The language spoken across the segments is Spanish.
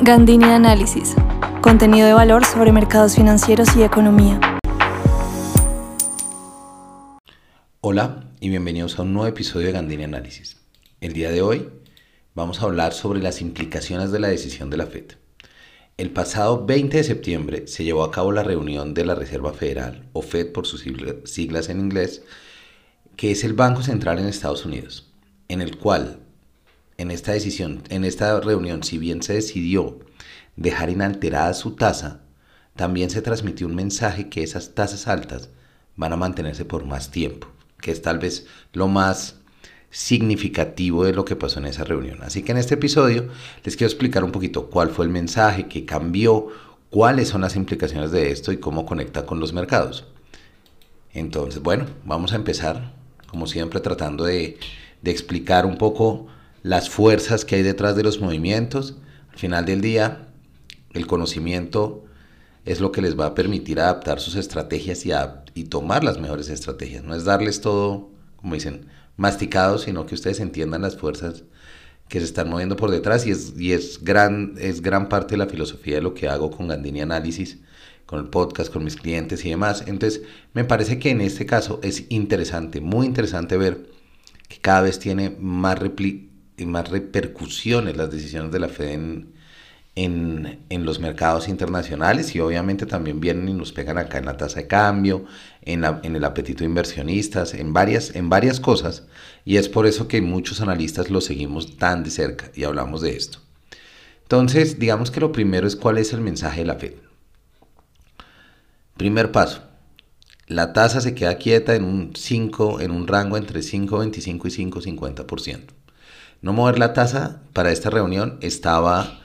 Gandini Análisis. Contenido de valor sobre mercados financieros y economía. Hola y bienvenidos a un nuevo episodio de Gandini Análisis. El día de hoy vamos a hablar sobre las implicaciones de la decisión de la Fed. El pasado 20 de septiembre se llevó a cabo la reunión de la Reserva Federal, o Fed por sus siglas en inglés, que es el Banco Central en Estados Unidos, en el cual en esta decisión, en esta reunión, si bien se decidió dejar inalterada su tasa, también se transmitió un mensaje que esas tasas altas van a mantenerse por más tiempo, que es tal vez lo más significativo de lo que pasó en esa reunión. Así que en este episodio les quiero explicar un poquito cuál fue el mensaje que cambió, cuáles son las implicaciones de esto y cómo conecta con los mercados. Entonces, bueno, vamos a empezar, como siempre, tratando de, de explicar un poco las fuerzas que hay detrás de los movimientos. Al final del día, el conocimiento es lo que les va a permitir adaptar sus estrategias y, y tomar las mejores estrategias. No es darles todo, como dicen, masticado, sino que ustedes entiendan las fuerzas que se están moviendo por detrás y es, y es, gran, es gran parte de la filosofía de lo que hago con Gandini Análisis, con el podcast, con mis clientes y demás. Entonces, me parece que en este caso es interesante, muy interesante ver que cada vez tiene más, repli más repercusiones las decisiones de la Fed en, en, los mercados internacionales y obviamente también vienen y nos pegan acá en la tasa de cambio, en, en, el apetito de inversionistas, en varias, en varias cosas y es por eso que muchos analistas lo seguimos tan de cerca y hablamos de esto. Entonces, digamos que lo primero es cuál es el mensaje de la Fed. Primer paso, la tasa se queda quieta en un 5, en un rango entre 5.25 y 5.50%. No mover la tasa para esta reunión estaba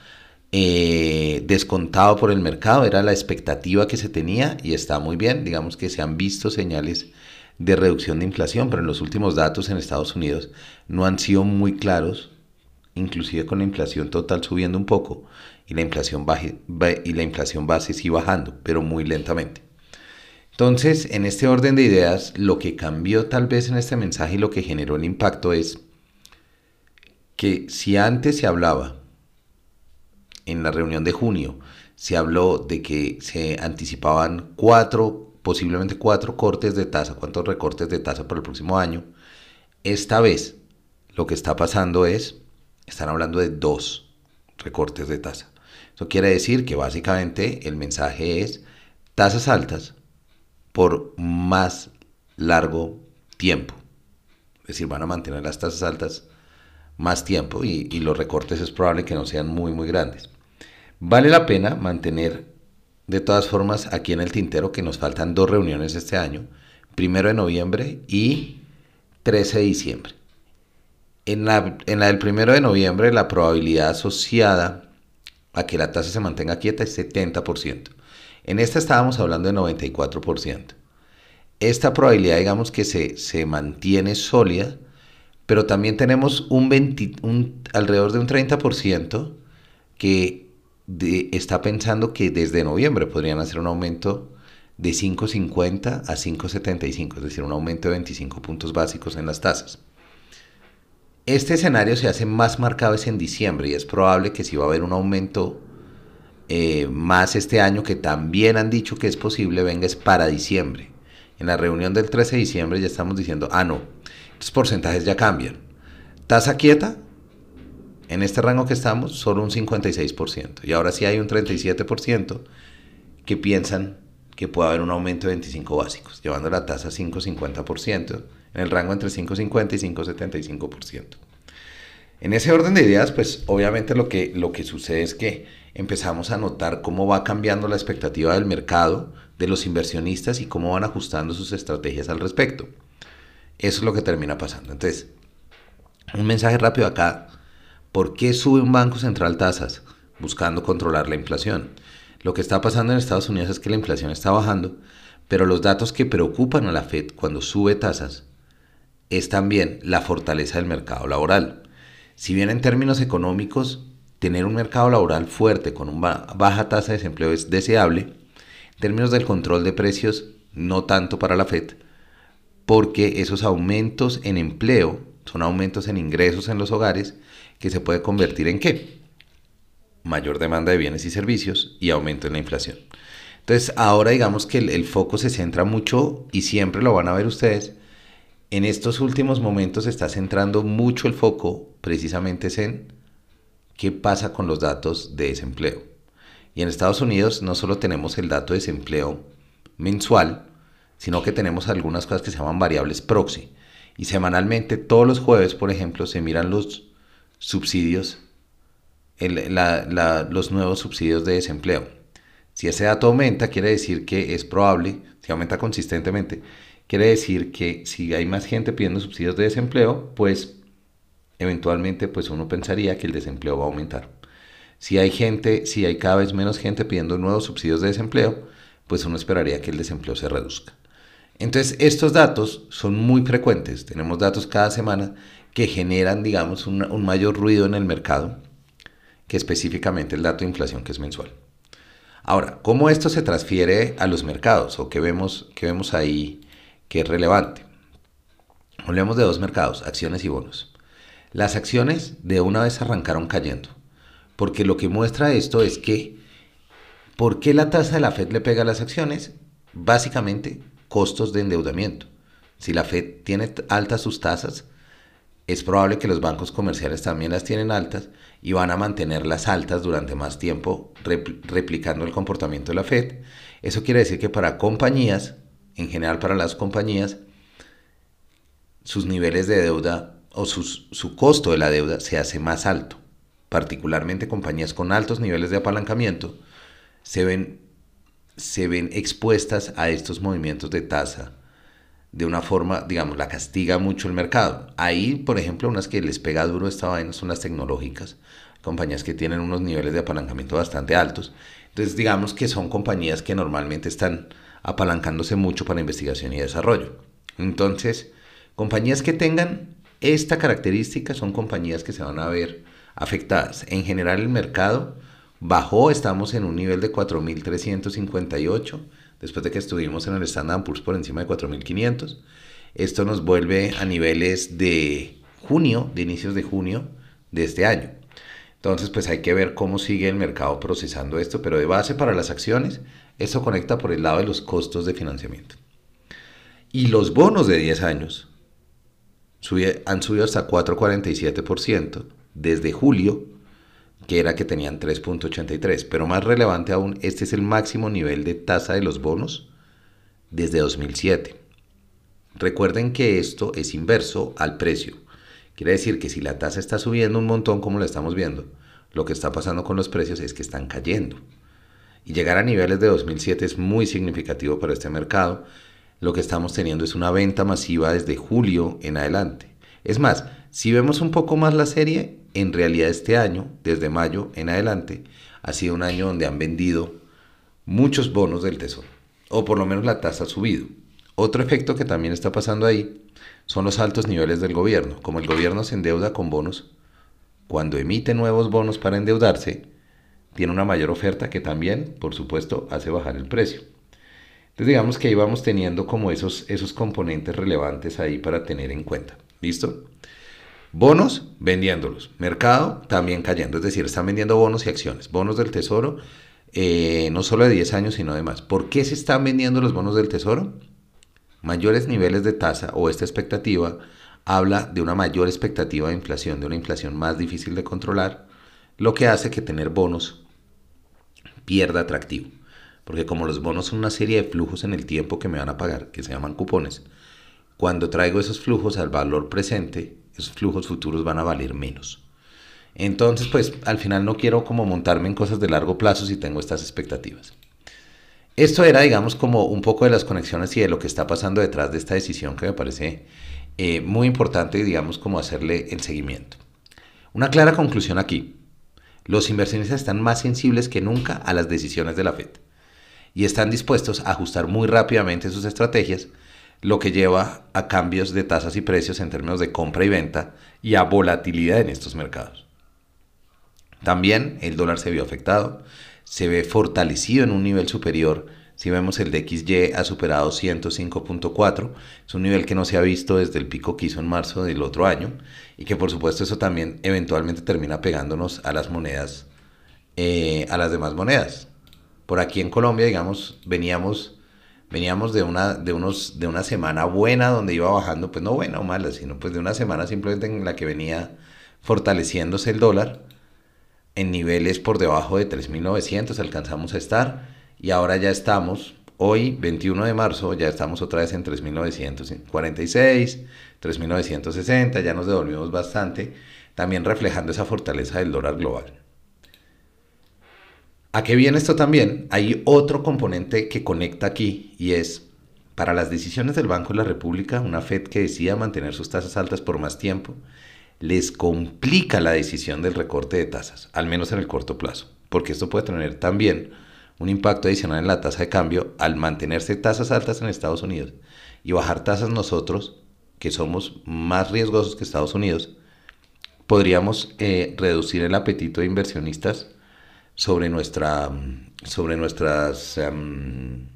eh, descontado por el mercado, era la expectativa que se tenía y está muy bien. Digamos que se han visto señales de reducción de inflación, pero en los últimos datos en Estados Unidos no han sido muy claros, inclusive con la inflación total subiendo un poco y la inflación, y la inflación base sí bajando, pero muy lentamente. Entonces, en este orden de ideas, lo que cambió tal vez en este mensaje y lo que generó el impacto es que si antes se hablaba en la reunión de junio, se habló de que se anticipaban cuatro, posiblemente cuatro cortes de tasa, cuántos recortes de tasa para el próximo año, esta vez lo que está pasando es, están hablando de dos recortes de tasa. Eso quiere decir que básicamente el mensaje es tasas altas por más largo tiempo. Es decir, van a mantener las tasas altas más tiempo y, los recortes es probable que no sean muy, muy grandes. Vale la pena mantener de todas formas aquí en el tintero que nos faltan dos reuniones este año, primero de noviembre y 13 de diciembre. En la, en la del primero de noviembre la probabilidad asociada a que la tasa se mantenga quieta es 70%. En esta estábamos hablando de 94%. Esta probabilidad digamos que se, se mantiene sólida pero también tenemos un, un alrededor de un 30% que está pensando que desde noviembre podrían hacer un aumento de 5.50 a 5.75, es decir, un aumento de 25 puntos básicos en las tasas. Este escenario se hace más marcado es en diciembre y es probable que si va a haber un aumento eh, más este año, que también han dicho que es posible, venga es para diciembre. En la reunión del 13 de diciembre ya estamos diciendo, ah, no, los porcentajes ya cambian. Tasa quieta, en este rango que estamos, solo un 56%. Y ahora sí hay un 37% que piensan que puede haber un aumento de 25 básicos, llevando la tasa a 5,50%, en el rango entre 5,50 y 5,75%. En ese orden de ideas, pues obviamente lo que, lo que sucede es que empezamos a notar cómo va cambiando la expectativa del mercado, de los inversionistas y cómo van ajustando sus estrategias al respecto. Eso es lo que termina pasando. Entonces, un mensaje rápido acá. ¿Por qué sube un banco central tasas? Buscando controlar la inflación. Lo que está pasando en Estados Unidos es que la inflación está bajando, pero los datos que preocupan a la Fed cuando sube tasas es también la fortaleza del mercado laboral. Si bien en términos económicos tener un mercado laboral fuerte con una baja tasa de desempleo es deseable, términos del control de precios no tanto para la Fed, porque esos aumentos en empleo son aumentos en ingresos en los hogares que se puede convertir en qué? mayor demanda de bienes y servicios y aumento en la inflación. Entonces, ahora digamos que el, foco se centra mucho y siempre lo van a ver ustedes. En estos últimos momentos se está centrando mucho el foco precisamente en qué pasa con los datos de desempleo. Y en Estados Unidos no solo tenemos el dato de desempleo mensual, sino que tenemos algunas cosas que se llaman variables proxy. Y semanalmente, todos los jueves, por ejemplo, se miran los subsidios, los nuevos subsidios de desempleo. Si ese dato aumenta, quiere decir que es probable, si aumenta consistentemente, quiere decir que si hay más gente pidiendo subsidios de desempleo, pues eventualmente pues uno pensaría que el desempleo va a aumentar. Si hay gente, si hay cada vez menos gente pidiendo nuevos subsidios de desempleo, pues uno esperaría que el desempleo se reduzca. Entonces, estos datos son muy frecuentes. Tenemos datos cada semana que generan, digamos, un, mayor ruido en el mercado que específicamente el dato de inflación que es mensual. Ahora, ¿cómo esto se transfiere a los mercados o qué vemos, qué vemos ahí que es relevante? Hablemos de dos mercados, acciones y bonos. Las acciones de una vez arrancaron cayendo, porque lo que muestra esto es que, ¿por qué la tasa de la Fed le pega a las acciones? Básicamente costos de endeudamiento. Si la Fed tiene altas sus tasas, es probable que los bancos comerciales también las tienen altas y van a mantenerlas altas durante más tiempo replicando el comportamiento de la Fed. Eso quiere decir que para compañías, en general para las compañías, sus niveles de deuda o su costo de la deuda se hace más alto. Particularmente compañías con altos niveles de apalancamiento se ven se ven expuestas a estos movimientos de tasa de una forma, digamos, la castiga mucho el mercado. Ahí, por ejemplo, unas que les pega duro esta vaina son las tecnológicas, compañías que tienen unos niveles de apalancamiento bastante altos. Entonces, digamos que son compañías que normalmente están apalancándose mucho para investigación y desarrollo. Entonces, compañías que tengan esta característica son compañías que se van a ver afectadas. En general, el mercado bajó, estamos en un nivel de 4.358, después de que estuvimos en el Standard Poor's por encima de 4.500. Esto nos vuelve a niveles de junio, de inicios de junio de este año. Entonces, pues hay que ver cómo sigue el mercado procesando esto, pero de base para las acciones, esto conecta por el lado de los costos de financiamiento. Y los bonos de 10 años han subido hasta 4,47% desde julio que era que tenían 3.83. Pero más relevante aún, este es el máximo nivel de tasa de los bonos desde 2007. Recuerden que esto es inverso al precio. Quiere decir que si la tasa está subiendo un montón como lo estamos viendo, lo que está pasando con los precios es que están cayendo. Y llegar a niveles de 2007 es muy significativo para este mercado. Lo que estamos teniendo es una venta masiva desde julio en adelante. Es más, si vemos un poco más la serie, en realidad este año, desde mayo en adelante, ha sido un año donde han vendido muchos bonos del tesoro, o por lo menos la tasa ha subido. Otro efecto que también está pasando ahí son los altos niveles del gobierno. Como el gobierno se endeuda con bonos, cuando emite nuevos bonos para endeudarse, tiene una mayor oferta que también, por supuesto, hace bajar el precio. Entonces digamos que ahí vamos teniendo como esos, esos componentes relevantes ahí para tener en cuenta. ¿Listo? Bonos, vendiéndolos. Mercado, también cayendo. Es decir, están vendiendo bonos y acciones. Bonos del tesoro, eh, no solo de 10 años, sino de más. ¿Por qué se están vendiendo los bonos del tesoro? Mayores niveles de tasa o esta expectativa habla de una mayor expectativa de inflación, de una inflación más difícil de controlar, lo que hace que tener bonos pierda atractivo. Porque como los bonos son una serie de flujos en el tiempo que me van a pagar, que se llaman cupones, cuando traigo esos flujos al valor presente, esos flujos futuros van a valer menos. Entonces, pues al final no quiero como montarme en cosas de largo plazo si tengo estas expectativas. Esto era, digamos, como un poco de las conexiones y de lo que está pasando detrás de esta decisión que me parece eh, muy importante, digamos, como hacerle el seguimiento. Una clara conclusión aquí. Los inversionistas están más sensibles que nunca a las decisiones de la Fed y están dispuestos a ajustar muy rápidamente sus estrategias lo que lleva a cambios de tasas y precios en términos de compra y venta y a volatilidad en estos mercados. También el dólar se vio afectado, se ve fortalecido en un nivel superior. Si vemos el DXY ha superado 105.4, es un nivel que no se ha visto desde el pico que hizo en marzo del otro año y que por supuesto eso también eventualmente termina pegándonos a las monedas eh, a las demás monedas. Por aquí en Colombia, digamos, veníamos, veníamos de, una, de, unos, de una semana buena donde iba bajando, pues no buena o mala, sino pues de una semana simplemente en la que venía fortaleciéndose el dólar en niveles por debajo de 3.900 alcanzamos a estar y ahora ya estamos, hoy 21 de marzo, ya estamos otra vez en 3.946, 3.960, ya nos devolvimos bastante, también reflejando esa fortaleza del dólar global. ¿A qué viene esto también? Hay otro componente que conecta aquí y es, para las decisiones del Banco de la República, una Fed que decida mantener sus tasas altas por más tiempo, les complica la decisión del recorte de tasas, al menos en el corto plazo, porque esto puede tener también un impacto adicional en la tasa de cambio al mantenerse tasas altas en Estados Unidos y bajar tasas nosotros, que somos más riesgosos que Estados Unidos, podríamos eh, reducir el apetito de inversionistas sobre, nuestra, sobre, nuestras, em,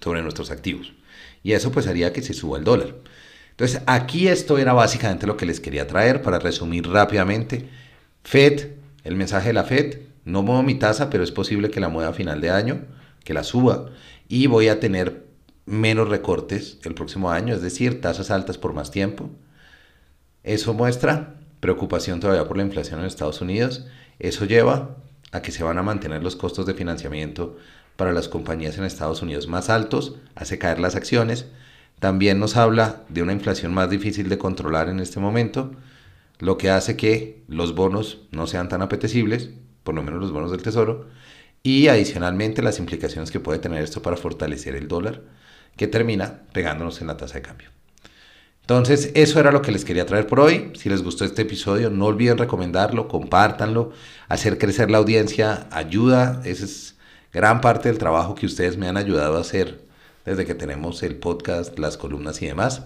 sobre nuestros activos. Y eso pues haría que se suba el dólar. Entonces, aquí esto era básicamente lo que les quería traer para resumir rápidamente. FED, el mensaje de la FED, no muevo mi tasa, pero es posible que la mueva a final de año, que la suba, y voy a tener menos recortes el próximo año, es decir, tasas altas por más tiempo. Eso muestra preocupación todavía por la inflación en Estados Unidos. Eso lleva a que se van a mantener los costos de financiamiento para las compañías en Estados Unidos más altos, hace caer las acciones, también nos habla de una inflación más difícil de controlar en este momento, lo que hace que los bonos no sean tan apetecibles, por lo menos los bonos del Tesoro, y adicionalmente las implicaciones que puede tener esto para fortalecer el dólar, que termina pegándonos en la tasa de cambio. Entonces, eso era lo que les quería traer por hoy. Si les gustó este episodio, no olviden recomendarlo, compártanlo, hacer crecer la audiencia, ayuda. Esa es gran parte del trabajo que ustedes me han ayudado a hacer desde que tenemos el podcast, las columnas y demás.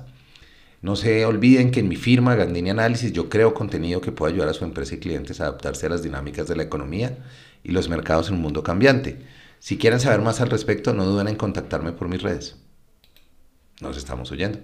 No se olviden que en mi firma Gandini Análisis yo creo contenido que puede ayudar a su empresa y clientes a adaptarse a las dinámicas de la economía y los mercados en un mundo cambiante. Si quieren saber más al respecto, no duden en contactarme por mis redes. Nos estamos oyendo.